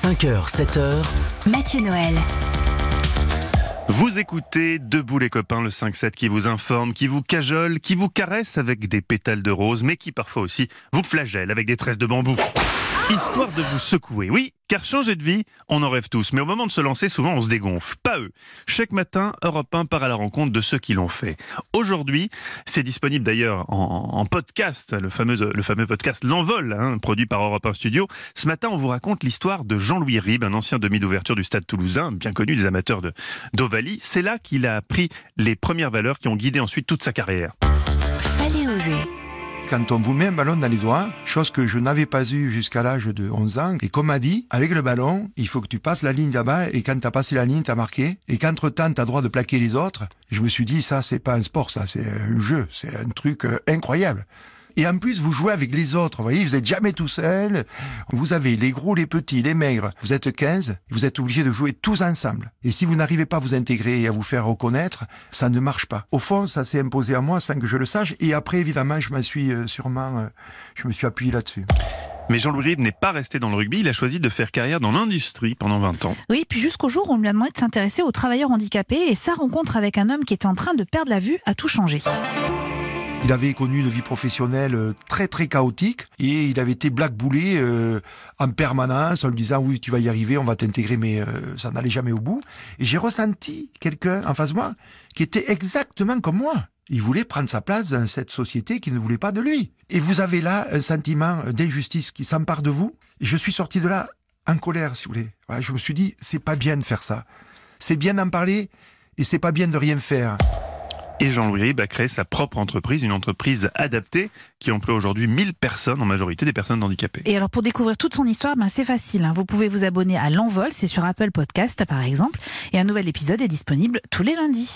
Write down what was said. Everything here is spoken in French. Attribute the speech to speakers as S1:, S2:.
S1: 5h, 7h,
S2: Mathieu Noël.
S3: Vous écoutez Debout les copains, le 5-7 qui vous informe, qui vous cajole, qui vous caresse avec des pétales de rose, mais qui parfois aussi vous flagelle avec des tresses de bambou. Histoire de vous secouer, oui, car changer de vie, on en rêve tous, mais au moment de se lancer, souvent on se dégonfle. Pas eux. Chaque matin, Europe 1 part à la rencontre de ceux qui l'ont fait. Aujourd'hui, c'est disponible d'ailleurs en, podcast, le fameux, le fameux podcast L'Envol, hein, produit par Europe 1 Studio. Ce matin, on vous raconte l'histoire de Jean-Louis Ribes, un ancien demi d'ouverture du stade toulousain, bien connu des amateurs de d'Ovalie. C'est là qu'il a appris les premières valeurs qui ont guidé ensuite toute sa carrière.
S2: Fallait oser.
S4: Quand on vous met un ballon dans les doigts, chose que je n'avais pas eu jusqu'à l'âge de 11 ans, et comme m'a dit, avec le ballon, il faut que tu passes la ligne là-bas, et quand t'as passé la ligne, t'as marqué, et qu'entre-temps, t'as droit de plaquer les autres. Je me suis dit, ça, c'est pas un sport, ça, c'est un jeu, c'est un truc euh, incroyable. Et en plus, vous jouez avec les autres, vous voyez, vous êtes jamais tout seul. Vous avez les gros, les petits, les maigres. Vous êtes 15, vous êtes obligés de jouer tous ensemble. Et si vous n'arrivez pas à vous intégrer et à vous faire reconnaître, ça ne marche pas. Au fond, ça s'est imposé à moi sans que je le sache. Et après, évidemment, je me suis euh, sûrement, euh, je me suis appuyé là-dessus.
S3: Mais Jean-Louis Ribes n'est pas resté dans le rugby, il a choisi de faire carrière dans l'industrie pendant 20 ans.
S5: Oui, puis jusqu'au jour où on lui a demandé de s'intéresser aux travailleurs handicapés et sa rencontre avec un homme qui était en train de perdre la vue a tout changé.
S4: Il avait connu une vie professionnelle euh, très très chaotique et il avait été blackboulé euh, en permanence en lui disant oui tu vas y arriver, on va t'intégrer mais euh, ça n'allait jamais au bout. Et j'ai ressenti quelqu'un en face de moi qui était exactement comme moi. Il voulait prendre sa place dans cette société qui ne voulait pas de lui. Et vous avez là un sentiment d'injustice qui s'empare de vous. Et je suis sorti de là en colère, si vous voulez. Voilà, je me suis dit, c'est pas bien de faire ça. C'est bien d'en parler et c'est pas bien de rien faire.
S3: Et Jean-Louis Ribes a créé sa propre entreprise, une entreprise adaptée qui emploie aujourd'hui 1000 personnes, en majorité des personnes handicapées.
S5: Et alors pour découvrir toute son histoire, ben c'est facile. hein. Vous pouvez vous abonner à L'Envol, c'est sur Apple Podcast par exemple. Et un nouvel épisode est disponible tous les lundis.